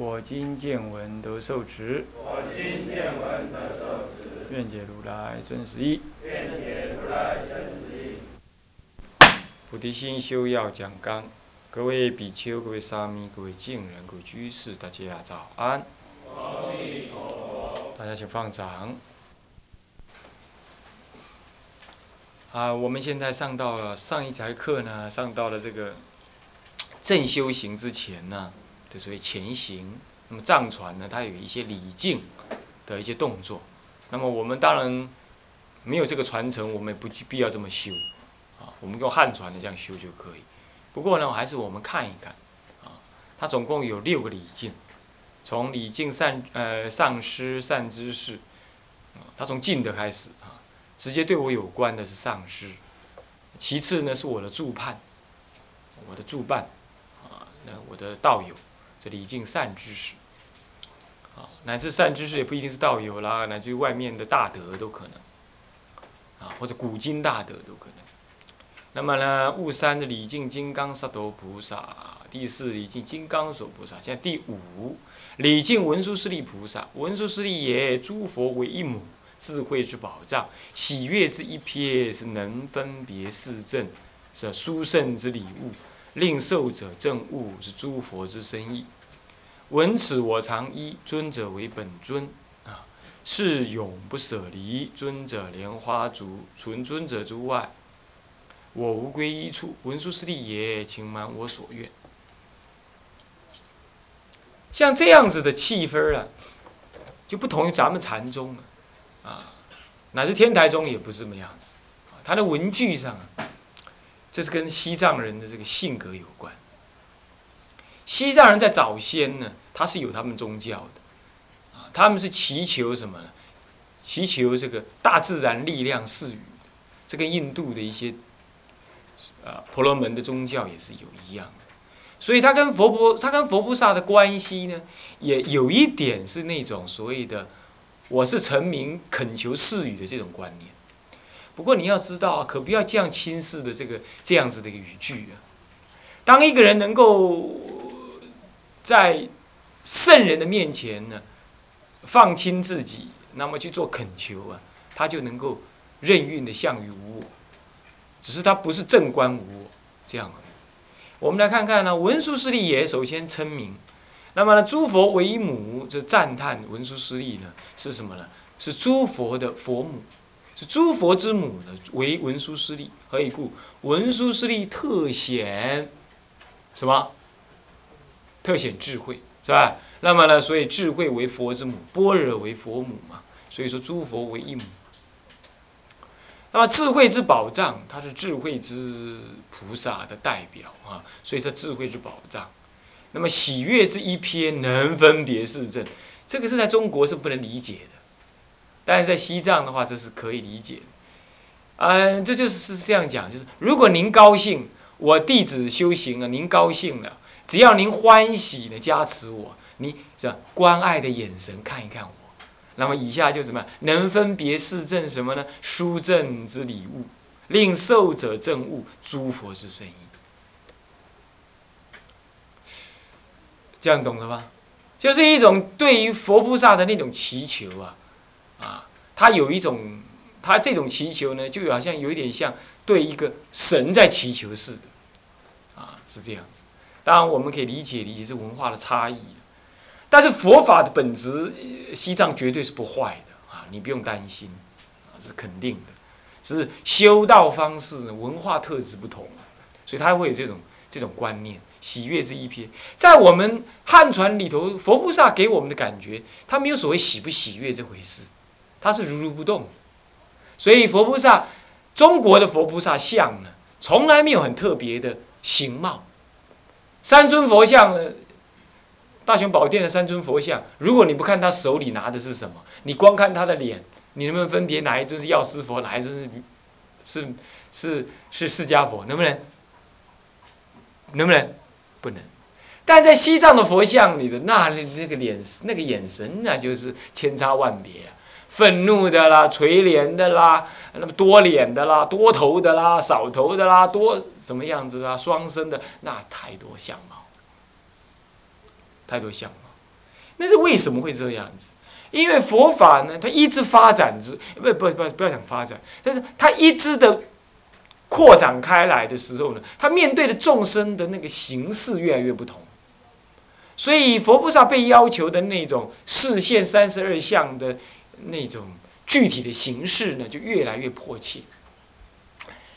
我今见闻得受持。我今见闻得受持愿解如来真实义。菩提心修要讲纲，各位比丘、各位沙弥、各位敬人、各位居士，大家早安。大家请放掌。啊，我们现在上到了上一节课呢，上到了这个正修行之前呢，就所谓前行。那么藏传呢，它有一些礼敬的一些动作。那么我们当然没有这个传承，我们也不必要这么修啊。我们用汉传的这样修就可以。不过呢，还是我们看一看啊，它总共有六个礼敬，从礼敬善呃上师善知识啊，它从敬的开始啊。直接对我有关的是上师，其次呢是我的助伴，我的助伴，啊，那我的道友，这礼敬善知识，啊，乃至善知识也不一定是道友啦，乃至于外面的大德都可能，啊，或者古今大德都可能。那么呢，雾三的礼敬金刚萨埵菩萨，第四礼敬金刚手菩萨，现在第五礼敬文殊师利菩萨，文殊师利也，诸佛为一母。智慧之宝藏，喜悦之一瞥，是能分别四正，是殊胜之礼物，令受者正悟，是诸佛之深意。闻此我常依尊者为本尊啊，是永不舍离尊者莲花足，存尊者之外，我无归依处。文殊师利也，请满我所愿。像这样子的气氛啊，就不同于咱们禅宗了。啊，乃至天台宗也不是这么样子，他的文具上啊，这是跟西藏人的这个性格有关。西藏人在早先呢，他是有他们宗教的，啊，他们是祈求什么呢？祈求这个大自然力量赐予，这跟印度的一些，啊，婆罗门的宗教也是有一样的。所以他跟佛菩，他跟佛菩萨的关系呢，也有一点是那种所谓的。我是臣民恳求赐予的这种观念，不过你要知道，可不要这样轻视的这个这样子的一个语句啊。当一个人能够在圣人的面前呢，放轻自己，那么去做恳求啊，他就能够任运的向于无我，只是他不是正观无我这样。我们来看看呢，文殊师利也首先称名。那么呢，诸佛为母，这赞叹文殊师利呢，是什么呢？是诸佛的佛母，是诸佛之母呢，为文殊师利。何以故？文殊师利特显什么？特显智慧，是吧？那么呢，所以智慧为佛之母，般若为佛母嘛。所以说诸佛为一母。那么智慧之宝藏，它是智慧之菩萨的代表啊，所以说智慧之宝藏。那么喜悦之一篇能分别是正，这个是在中国是不能理解的，但是在西藏的话这是可以理解的。嗯，这就是是这样讲，就是如果您高兴，我弟子修行了，您高兴了，只要您欢喜的加持我，你这关爱的眼神看一看我，那么以下就怎么样？能分别是正什么呢？殊正之礼物，令受者证悟诸佛之圣意。这样懂了吗？就是一种对于佛菩萨的那种祈求啊，啊，他有一种，他这种祈求呢，就好像有一点像对一个神在祈求似的，啊，是这样子。当然，我们可以理解理解是文化的差异，但是佛法的本质，西藏绝对是不坏的啊，你不用担心，啊，是肯定的，只是修道方式，文化特质不同，所以他会有这种这种观念。喜悦这一篇，在我们汉传里头，佛菩萨给我们的感觉，他没有所谓喜不喜悦这回事，他是如如不动。所以佛菩萨，中国的佛菩萨像呢，从来没有很特别的形貌。三尊佛像，大雄宝殿的三尊佛像，如果你不看他手里拿的是什么，你光看他的脸，你能不能分别哪一尊是药师佛，哪一尊是是是是释迦佛？能不能？能不能？不能。但在西藏的佛像里的那那个脸那个眼神，那就是千差万别啊。愤怒的啦，垂怜的啦，那么多脸的啦，多头的啦，少头的啦，多什么样子啊？双生的，那太多相貌，太多相貌。那是为什么会这样子？因为佛法呢，它一直发展之，不不不不要讲发展，但是它一直的扩展开来的时候呢，它面对的众生的那个形式越来越不同。所以佛菩萨被要求的那种视现三十二相的。那种具体的形式呢，就越来越迫切。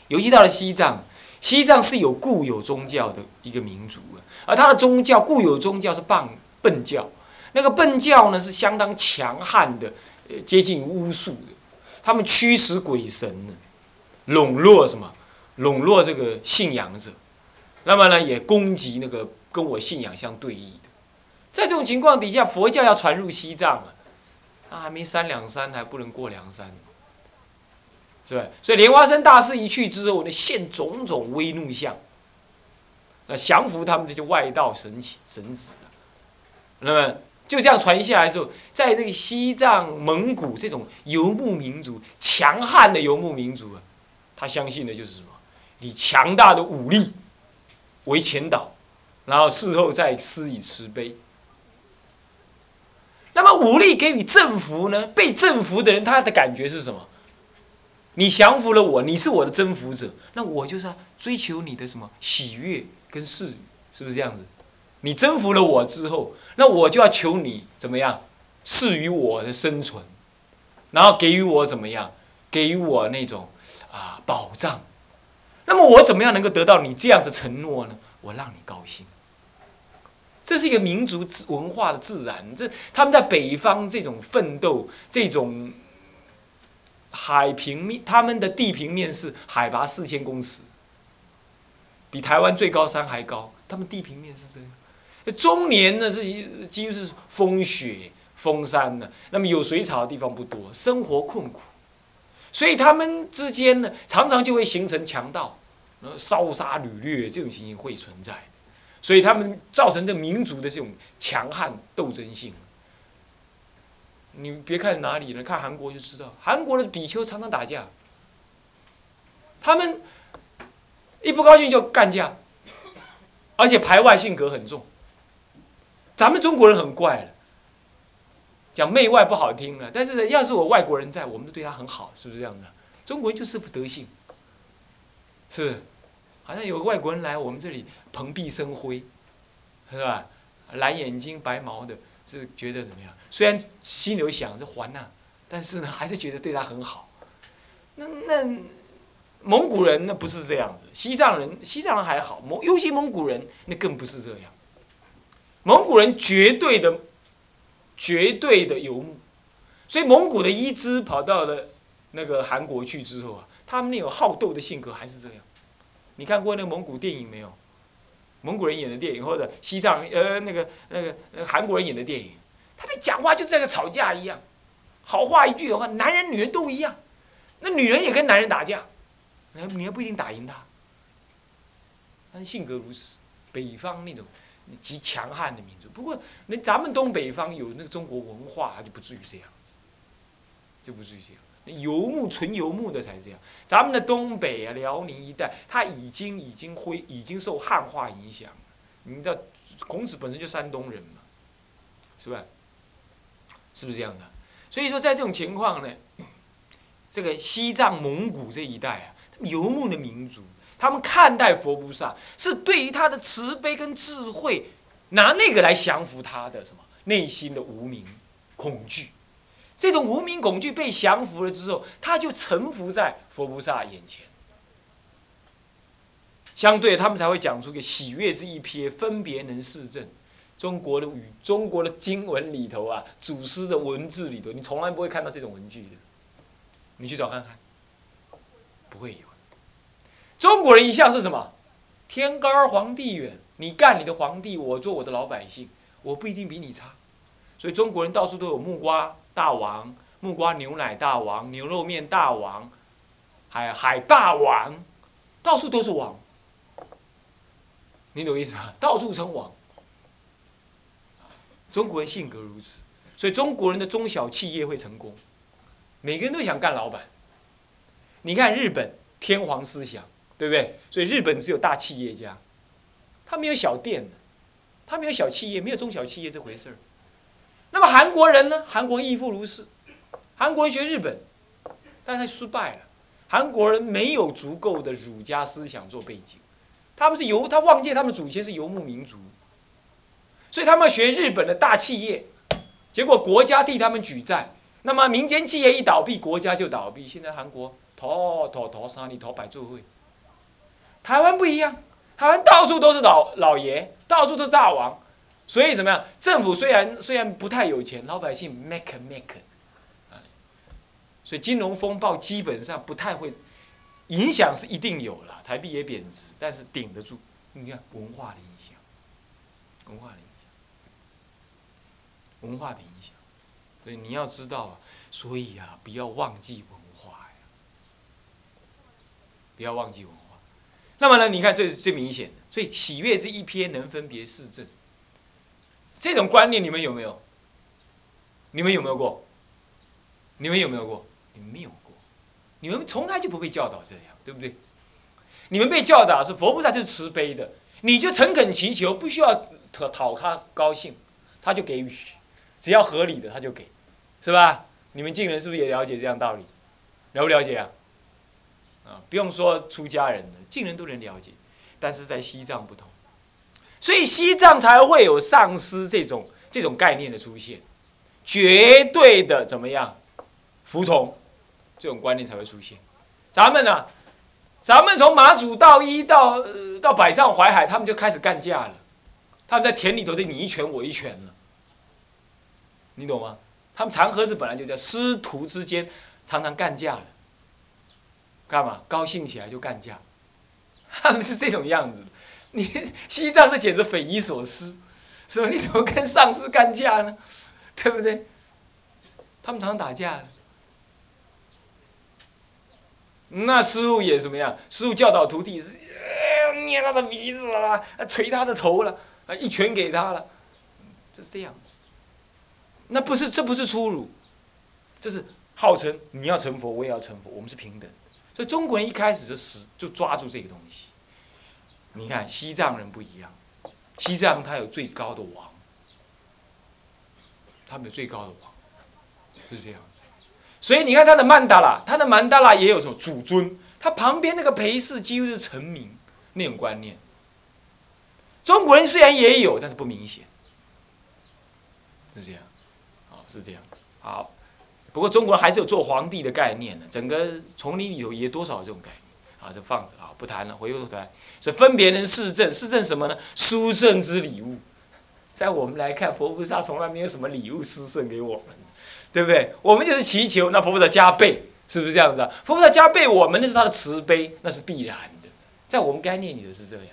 尤其到了西藏，西藏是有固有宗教的一个民族啊，而它的宗教固有宗教是棒苯教，那个苯教呢是相当强悍的，呃，接近巫术的，他们驱使鬼神呢，笼络什么？笼络这个信仰者，那么呢也攻击那个跟我信仰相对应的。在这种情况底下，佛教要传入西藏啊。他还没三两山，还不能过梁山，是吧？所以莲花生大师一去之后，呢，现种种威怒相，那降服他们这些外道神神子。那么就这样传下来之后，在这个西藏、蒙古这种游牧民族，强悍的游牧民族啊，他相信的就是什么？以强大的武力为前导，然后事后再施以慈悲。那么武力给予政服呢？被征服的人他的感觉是什么？你降服了我，你是我的征服者，那我就是要追求你的什么喜悦跟是，是不是这样子？你征服了我之后，那我就要求你怎么样赐予我的生存，然后给予我怎么样？给予我那种啊保障。那么我怎么样能够得到你这样子承诺呢？我让你高兴。这是一个民族文化的自然，这他们在北方这种奋斗，这种海平面，他们的地平面是海拔四千公尺，比台湾最高山还高。他们地平面是这样，中年呢是几乎是风雪风山的，那么有水草的地方不多，生活困苦，所以他们之间呢常常就会形成强盗，呃烧杀掳掠这种情形会存在。所以他们造成这民族的这种强悍斗争性。你别看哪里了，看韩国就知道，韩国的比丘常常打架，他们一不高兴就干架，而且排外性格很重。咱们中国人很怪了，讲媚外不好听了，但是，要是我外国人在，我们都对他很好，是不是这样的？中国人就是不德性，是。好像有个外国人来我们这里蓬荜生辉，是吧？蓝眼睛白毛的，是觉得怎么样？虽然心里想着还呐，但是呢，还是觉得对他很好。那那蒙古人那不是这样子，西藏人西藏人还好，蒙尤其蒙古人那更不是这样。蒙古人绝对的绝对的游牧，所以蒙古的一支跑到了那个韩国去之后啊，他们那种好斗的性格还是这样。你看过那个蒙古电影没有？蒙古人演的电影，或者西藏呃那个那个韩国人演的电影，他们讲话就像个吵架一样，好话一句的话，男人女人都一样，那女人也跟男人打架，女人不一定打赢他，但是性格如此。北方那种极强悍的民族，不过那咱们东北方有那个中国文化，就不至于这样子，就不至于这样。游牧纯游牧的才这样，咱们的东北啊、辽宁一带，他已经已经会已经受汉化影响。你知道，孔子本身就山东人嘛，是吧？是不是这样的？所以说，在这种情况呢，这个西藏、蒙古这一带啊，游牧的民族，他们看待佛菩萨是对于他的慈悲跟智慧，拿那个来降服他的什么内心的无名恐惧。这种无名恐惧被降服了之后，他就臣服在佛菩萨眼前。相对，他们才会讲出个喜悦之一瞥，分别能示正。中国的语，中国的经文里头啊，祖师的文字里头，你从来不会看到这种文句的。你去找看看，不会有。中国人一向是什么？天高皇帝远，你干你的皇帝，我做我的老百姓。我不一定比你差。所以中国人到处都有木瓜大王、木瓜牛奶大王、牛肉面大王，还有海霸王，到处都是王。你懂意思啊？到处称王。中国人性格如此，所以中国人的中小企业会成功，每个人都想干老板。你看日本天皇思想，对不对？所以日本只有大企业家，他没有小店，他没有小企业，没有中小企业这回事儿。韩国人呢？韩国亦复如是。韩国人学日本，但他失败了。韩国人没有足够的儒家思想做背景，他们是游，他忘记他们祖先是游牧民族，所以他们学日本的大企业，结果国家替他们举债，那么民间企业一倒闭，国家就倒闭。现在韩国头头头三里头百座会，台湾不一样，台湾到处都是老老爷，到处都是大王。所以怎么样？政府虽然虽然不太有钱，老百姓 make make，啊，所以金融风暴基本上不太会影响是一定有了，台币也贬值，但是顶得住。你看文化的影响，文化的影响，文化的影响。所以你要知道啊，所以啊，不要忘记文化呀，不要忘记文化。那么呢，你看这最明显的，所以喜悦这一篇能分别市政。这种观念你们有没有？你们有没有过？你们有没有过？你们没有过，你们从来就不被教导这样，对不对？你们被教导是佛菩萨就是慈悲的，你就诚恳祈求，不需要讨讨他高兴，他就给予，只要合理的他就给，是吧？你们晋人是不是也了解这样道理？了不了解啊？啊，不用说出家人了，晋人都能了解，但是在西藏不同。所以西藏才会有上师这种这种概念的出现，绝对的怎么样，服从，这种观念才会出现。咱们呢，咱们从马祖到一到呃到百丈怀海，他们就开始干架了，他们在田里头就你一拳我一拳了，你懂吗？他们长河子本来就在师徒之间常常干架了，干嘛？高兴起来就干架，他们是这种样子。你 西藏这简直匪夷所思，是吧？你怎么跟上司干架呢？对不对？他们常常打架。那师傅也什么样？师傅教导徒弟是，捏他的鼻子了，捶他的头了，啊，一拳给他了，就是这样子。那不是，这不是粗鲁，这是号称你要成佛，我也要成佛，我们是平等。所以中国人一开始就死，就抓住这个东西。你看西藏人不一样，西藏他有最高的王，他们有最高的王，是这样子。所以你看他的曼达拉，他的曼达拉也有什么主尊，他旁边那个陪侍几乎是臣民那种观念。中国人虽然也有，但是不明显，是这样，哦，是这样。好，不过中国人还是有做皇帝的概念的，整个丛林里头也多少这种概念。啊，就放着啊，不谈了，回过头来。所以分别能示证，示证什么呢？殊胜之礼物，在我们来看，佛菩萨从来没有什么礼物施赠给我们，对不对？我们就是祈求那佛菩萨加倍，是不是这样子啊？佛菩萨加倍我们那是他的慈悲，那是必然的，在我们概念里的是这样，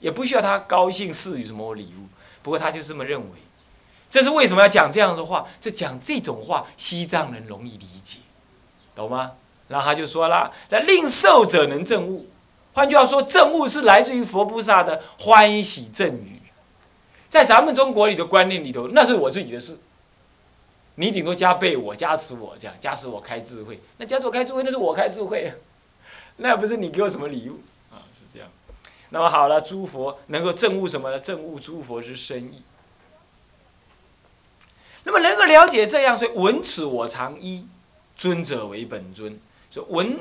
也不需要他高兴赐予什么礼物。不过他就这么认为，这是为什么要讲这样的话？这讲这种话，西藏人容易理解，懂吗？然后他就说了：“在令受者能证悟，换句话说，证悟是来自于佛菩萨的欢喜赠予。在咱们中国里的观念里头，那是我自己的事。你顶多加倍我加持我这样，加持我开智慧。那加持我开智慧，那是我开智慧，那不是你给我什么礼物啊？是这样。那么好了，诸佛能够证悟什么呢？证悟诸佛之深意。那么能够了解这样，所以闻此我常依尊者为本尊。”闻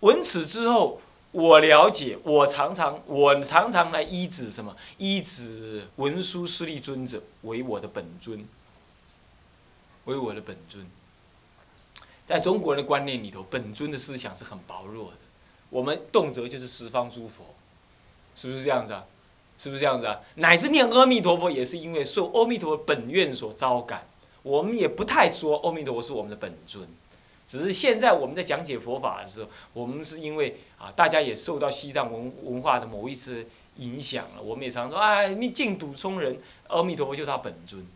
闻此之后，我了解，我常常我常常来依止什么？依止文殊师利尊者为我的本尊，为我的本尊。在中国人的观念里头，本尊的思想是很薄弱的。我们动辄就是十方诸佛，是不是这样子啊？是不是这样子啊？乃至念阿弥陀佛，也是因为受阿弥陀佛本愿所招感。我们也不太说阿弥陀佛是我们的本尊。只是现在我们在讲解佛法的时候，我们是因为啊，大家也受到西藏文文化的某一次影响了。我们也常说，哎，你净土中人，阿弥陀佛就是他本尊。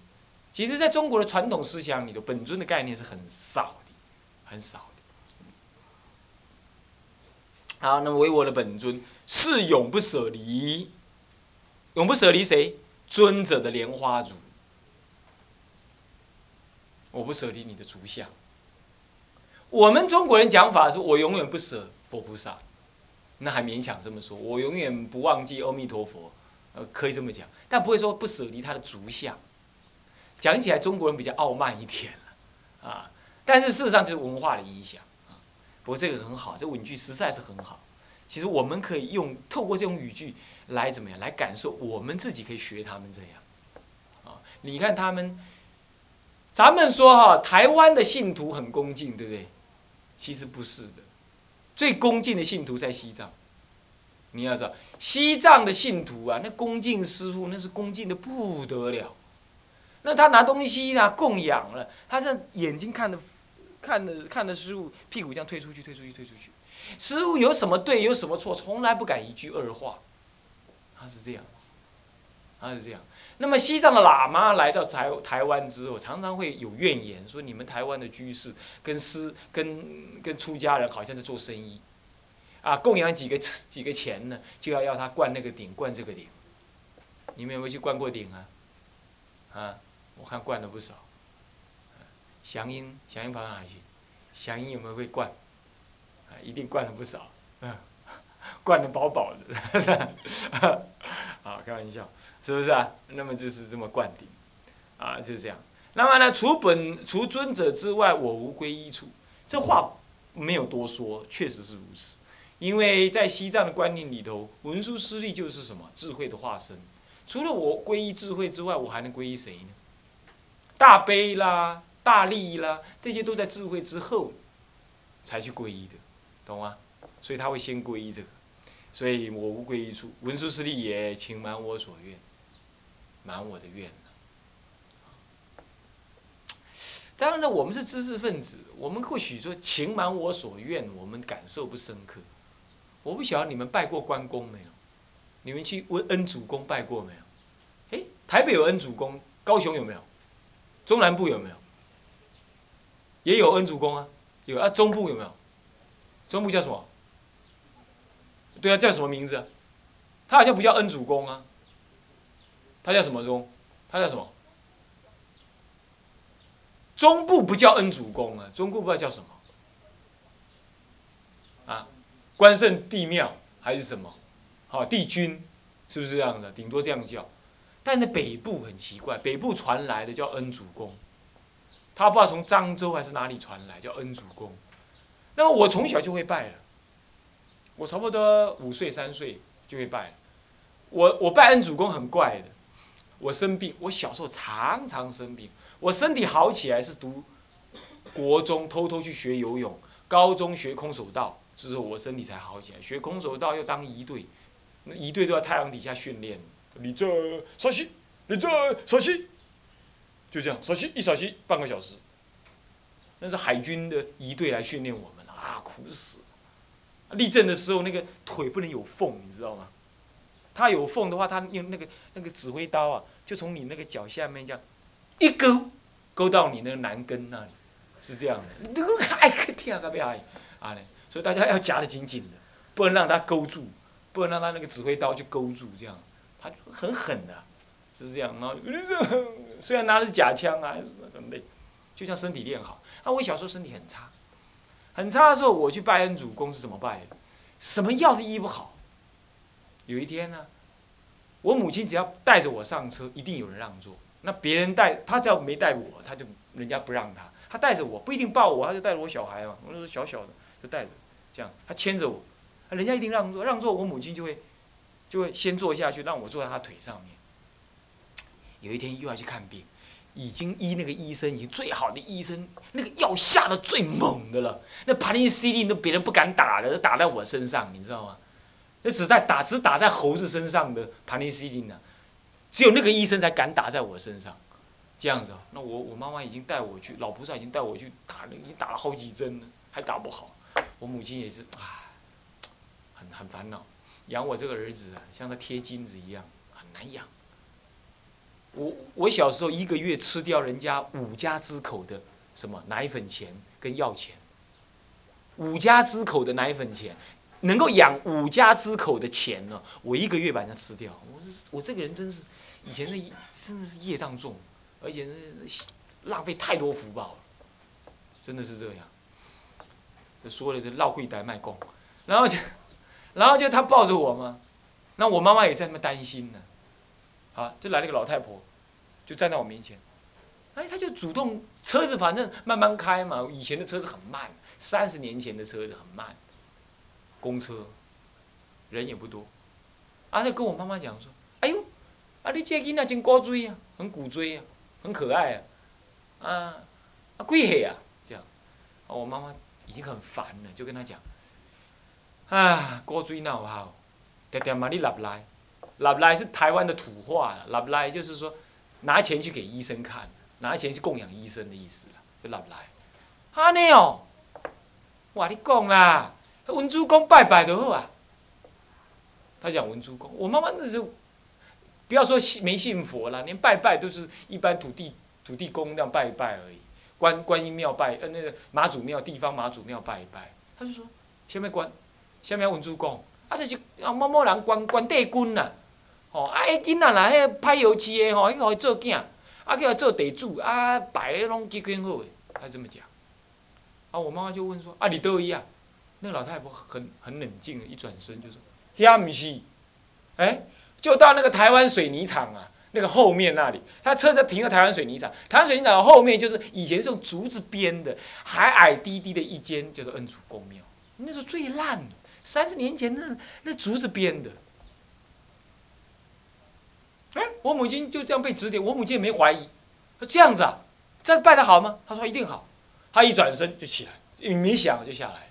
其实，在中国的传统思想里头，本尊的概念是很少的，很少的。好，那么唯我的本尊是永不舍离，永不舍离谁？尊者的莲花如。我不舍离你的足相。我们中国人讲法是我永远不舍佛菩萨，那还勉强这么说。我永远不忘记阿弥陀佛，呃，可以这么讲，但不会说不舍离他的足相。讲起来，中国人比较傲慢一点了，啊，但是事实上就是文化的影响啊。不过这个很好，这文句实在是很好。其实我们可以用透过这种语句来怎么样来感受，我们自己可以学他们这样，啊，你看他们。咱们说哈，台湾的信徒很恭敬，对不对？其实不是的，最恭敬的信徒在西藏。你要知道，西藏的信徒啊，那恭敬师傅，那是恭敬的不得了。那他拿东西啊供养了，他这眼睛看的，看的看的师傅，屁股这样推出去，推出去，推出去。师傅有什么对，有什么错，从来不敢一句二话。他是这样子，他是这样。那么西藏的喇嘛来到台台湾之后，常常会有怨言，说你们台湾的居士跟师跟跟出家人好像在做生意，啊，供养几个几个钱呢，就要要他灌那个顶，灌这个顶。你们有没有去灌过顶啊？啊，我看灌了不少。祥音，祥音跑到哪去？祥音有没有会灌？啊，一定灌了不少，嗯，灌的饱饱的，好，开玩笑。是不是啊？那么就是这么灌顶，啊，就是这样。那么呢，除本除尊者之外，我无归依处。这话没有多说，确实是如此。因为在西藏的观念里头，文殊师利就是什么智慧的化身。除了我皈依智慧之外，我还能皈依谁呢？大悲啦，大利啦，这些都在智慧之后才去皈依的，懂吗？所以他会先皈依这个。所以我无归依处，文殊师利也，请满我所愿。满我的愿当然了，我们是知识分子，我们或许说“情满我所愿”，我们感受不深刻。我不晓得你们拜过关公没有？你们去问恩主公拜过没有？哎，台北有恩主公，高雄有没有？中南部有没有？也有恩主公啊，有啊。中部有没有？中部叫什么？对啊，叫什么名字？他好像不叫恩主公啊。他叫什么宗？他叫什么？中部不叫恩主公啊，中部不知道叫什么。啊，关圣帝庙还是什么？好，帝君，是不是这样的？顶多这样叫。但是北部很奇怪，北部传来的叫恩主公，他不知道从漳州还是哪里传来，叫恩主公。那么我从小就会拜了，我差不多五岁三岁就会拜了。我我拜恩主公很怪的。我生病，我小时候常常生病。我身体好起来是读国中偷偷去学游泳，高中学空手道之后，我身体才好起来。学空手道要当一队，那一队都在太阳底下训练。你这稍息，你这稍息，就这样稍息一稍息半个小时。那是海军的一队来训练我们啊，苦死了。立正的时候那个腿不能有缝，你知道吗？他有缝的话，他用那个那个指挥刀啊，就从你那个脚下面这样一勾，勾到你那个男根那里，是这样的。那个还可听啊，不要啊嘞，所以大家要夹得紧紧的，不能让他勾住，不能让他那个指挥刀去勾住，这样，他很狠的，是这样。然后虽然拿的是假枪啊，很累，就像身体练好。啊，我小时候身体很差，很差的时候，我去拜恩主公是怎么拜的？什么药是医不好？有一天呢，我母亲只要带着我上车，一定有人让座。那别人带他只要没带我，他就人家不让他。他带着我不一定抱我，他就带着我小孩嘛。我那时候小小的，就带着，这样他牵着我，人家一定让座。让座，我母亲就会就会先坐下去，让我坐在他腿上面。有一天又要去看病，已经医那个医生已经最好的医生，那个药下的最猛的了。那盘尼西林都别人不敢打的，都打在我身上，你知道吗？那只在打，只打在猴子身上的盘尼西林呢，只有那个医生才敢打在我身上，这样子啊。那我我妈妈已经带我去，老菩萨已经带我去打了，已经打了好几针了，还打不好。我母亲也是，唉，很很烦恼。养我这个儿子啊，像个贴金子一样，很难养。我我小时候一个月吃掉人家五家之口的什么奶粉钱跟药钱，五家之口的奶粉钱，能够养五家之口的钱呢，我一个月把人家吃掉。我我这个人真是以前的真的是业障重，而且是浪费太多福报了，真的是这样。说的是绕柜台卖供，然后就，然后就他抱着我嘛，那我妈妈也在那边担心呢，啊，就来了个老太婆，就站在我面前，哎，他就主动车子反正慢慢开嘛，以前的车子很慢，三十年前的车子很慢，公车，人也不多，啊，就跟我妈妈讲说，哎呦，啊，你这囡仔真古锥啊，很古锥啊，很可爱啊，啊，啊，几岁啊？这样，啊，我妈妈。已经很烦了，就跟他讲，啊，过嘴闹好，点点嘛你立来，立来是台湾的土话，立来就是说拿钱去给医生看，拿钱去供养医生的意思啦，就立来。哈尼哦，我你讲啦，文殊公拜拜就好啊。他讲文殊公，我妈妈那时候不要说信没信佛了，连拜拜都是一般土地土地公那样拜一拜而已。观观音庙拜，呃，那个妈祖庙地方妈祖庙拜一拜，他就说，下面观，下面文殊公，啊，就是啊某某人关关帝君呐，吼，啊，迄囡仔啦，迄拍油漆的吼，迄互伊做囝，啊，叫伊做地主，啊，摆的拢结婚好诶，他这么讲。啊，我妈妈就问说，啊，你倒伊啊？那老太婆很很冷静的，一转身就说，遐毋是，哎，就到那个台湾水泥厂啊。那个后面那里，他车子停在台湾水泥厂。台湾水泥厂后面就是以前是用竹子编的，还矮低低的一间，叫做恩主公庙。那时候最烂，三十年前那那竹子编的。哎，我母亲就这样被指点，我母亲也没怀疑，说这样子啊，这样拜的好吗？他说一定好。他一转身就起来，没想就下来，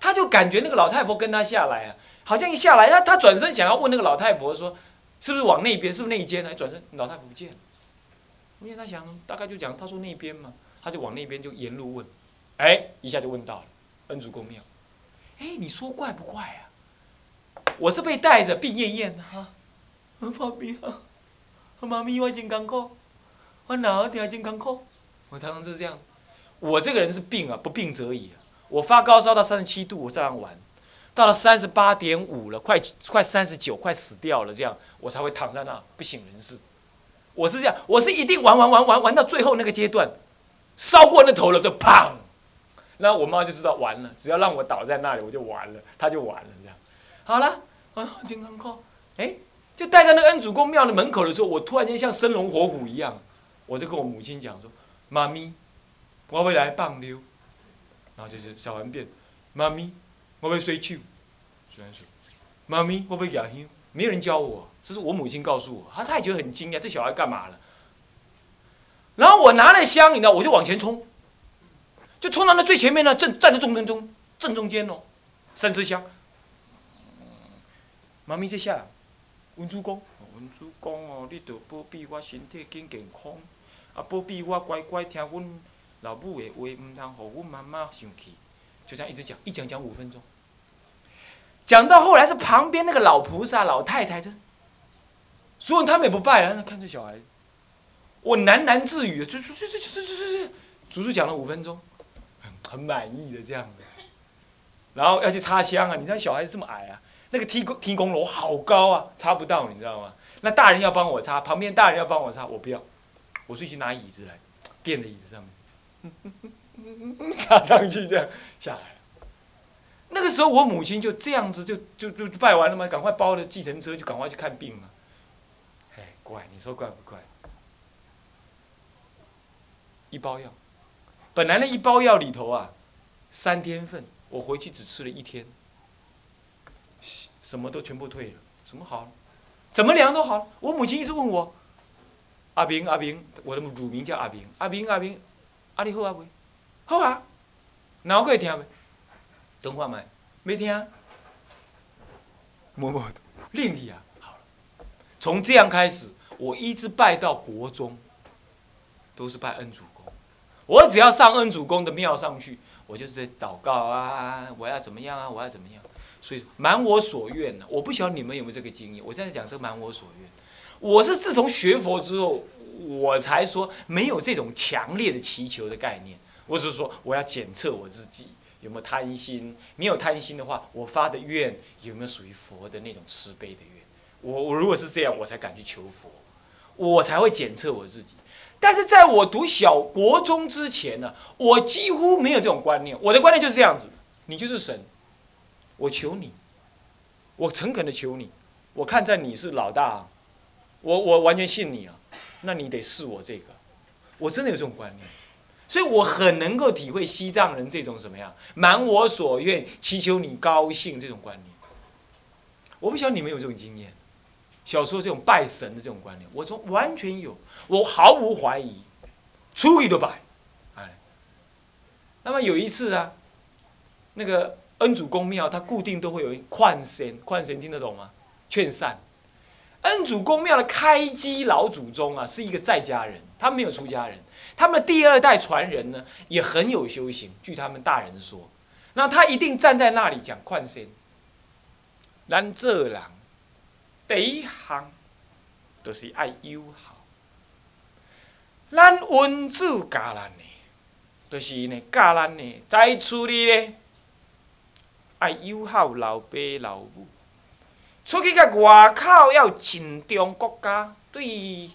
他就感觉那个老太婆跟他下来啊，好像一下来，他他转身想要问那个老太婆说。是不是往那边？是不是那一间？还转身，老太婆不见了。因为他想，大概就讲，他说那边嘛，他就往那边就沿路问，哎，一下就问到了恩主公庙。哎，你说怪不怪啊？我是被带着病恹恹的哈，妈咪啊，妈咪我真艰苦，我脑袋真艰苦。我常常就是这样，我这个人是病啊，不病则已啊。我发高烧到三十七度，我照样玩。到了三十八点五了，快快三十九，快死掉了，这样我才会躺在那不省人事。我是这样，我是一定玩玩玩玩玩到最后那个阶段，烧过那头了就砰，那我妈就知道完了，只要让我倒在那里我就完了，她就完了这样。好了，啊，健康靠，哎，就待在那恩主公庙的门口的时候，我突然间像生龙活虎一样，我就跟我母亲讲说：“妈咪，我要来放溜。”然后就是小完便，妈咪。我要睡觉，虽然说，妈咪，我要压香，没有人教我，这是我母亲告诉我，她她也觉得很惊讶，这小孩干嘛了？然后我拿了香，你知道，我就往前冲，就冲到那最前面呢，正站在中正中正中间哦，三支香。妈咪这下，文殊公，文殊公哦，你得保庇我身体更健康，啊，保庇我乖乖听阮老母的话，唔通互阮妈妈生气。就这样一直讲，一讲讲五分钟，讲到后来是旁边那个老菩萨、老太太，就所以他们也不拜了，看这小孩，我喃喃自语，就就就就就就就，足足讲了五分钟，很很满意的这样子，然后要去插香啊，你知道小孩子这么矮啊，那个天宫天宫楼好高啊，插不到，你知道吗？那大人要帮我插，旁边大人要帮我插，我不要，我是去拿椅子来垫在椅子上面。插上去，这样下来。那个时候，我母亲就这样子，就就就拜完了嘛，赶快包了计程车，就赶快去看病嘛。哎，怪，你说怪不怪？一包药，本来那一包药里头啊，三天份，我回去只吃了一天，什么都全部退了，什么好了，怎么量都好了。我母亲一直问我，阿平阿平，我的乳名叫阿平，阿平阿平，阿你好啊未？好啊，哪可以听袂？等看麦，没听。默默的，另一啊，好了。从这样开始，我一直拜到国中，都是拜恩主公。我只要上恩主公的庙上去，我就是在祷告啊，我要怎么样啊，我要怎么样。所以满我所愿呢，我不晓得你们有没有这个经验。我在讲这满我所愿，我是自从学佛之后，我才说没有这种强烈的祈求的概念。我只是说我要检测我自己有没有贪心，没有贪心的话，我发的愿有没有属于佛的那种慈悲的愿。我我如果是这样，我才敢去求佛，我才会检测我自己。但是在我读小国中之前呢，我几乎没有这种观念。我的观念就是这样子：你就是神，我求你，我诚恳的求你，我看在你是老大，我我完全信你啊，那你得试我这个。我真的有这种观念，所以我很能够体会西藏人这种什么样满我所愿，祈求你高兴这种观念。我不晓得你们有这种经验。小时候这种拜神的这种观念，我说完全有，我毫无怀疑，出去都拜，哎。那么有一次啊，那个恩主公庙，它固定都会有劝神，劝神听得懂吗？劝善。恩主公庙的开基老祖宗啊，是一个在家人，他没有出家人，他们第二代传人呢也很有修行，据他们大人说，那他一定站在那里讲劝神，咱这人。第一项，就是爱友好。咱恩主教咱的，就是呢教咱呢在厝里呢爱友好老爸老母。出去甲外口要尊重国家，对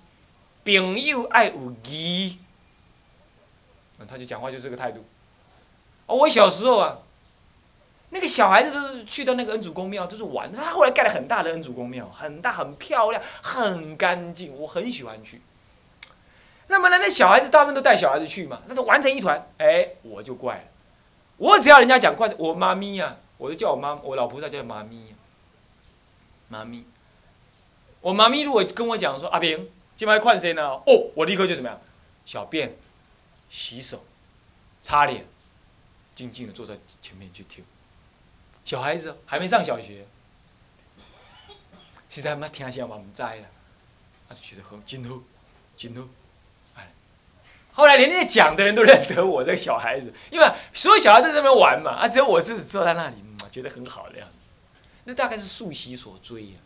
朋友爱有义。他就讲话就这个态度。哦，我小时候啊。那个小孩子都是去到那个恩主公庙，都是玩。他后来盖了很大的恩主公庙，很大、很漂亮、很干净，我很喜欢去。那么呢，那小孩子大部分都带小孩子去嘛，那就玩成一团。哎，我就怪了，我只要人家讲怪，我妈咪呀，我就叫我妈，我老菩萨叫妈咪，妈咪。我妈咪如果跟我讲说阿平，今晚要换谁呢？哦，我立刻就怎么样？小便、洗手、擦脸，静静的坐在前面去听。小孩子还没上小学，实在妈听下我们栽了，他就觉得很惊呼，惊呼，哎，后来连那些讲的人都认得我这个小孩子，因为所有小孩都在那边玩嘛，啊，只有我自己坐在那里，觉得很好的样子，那大概是素习所追呀。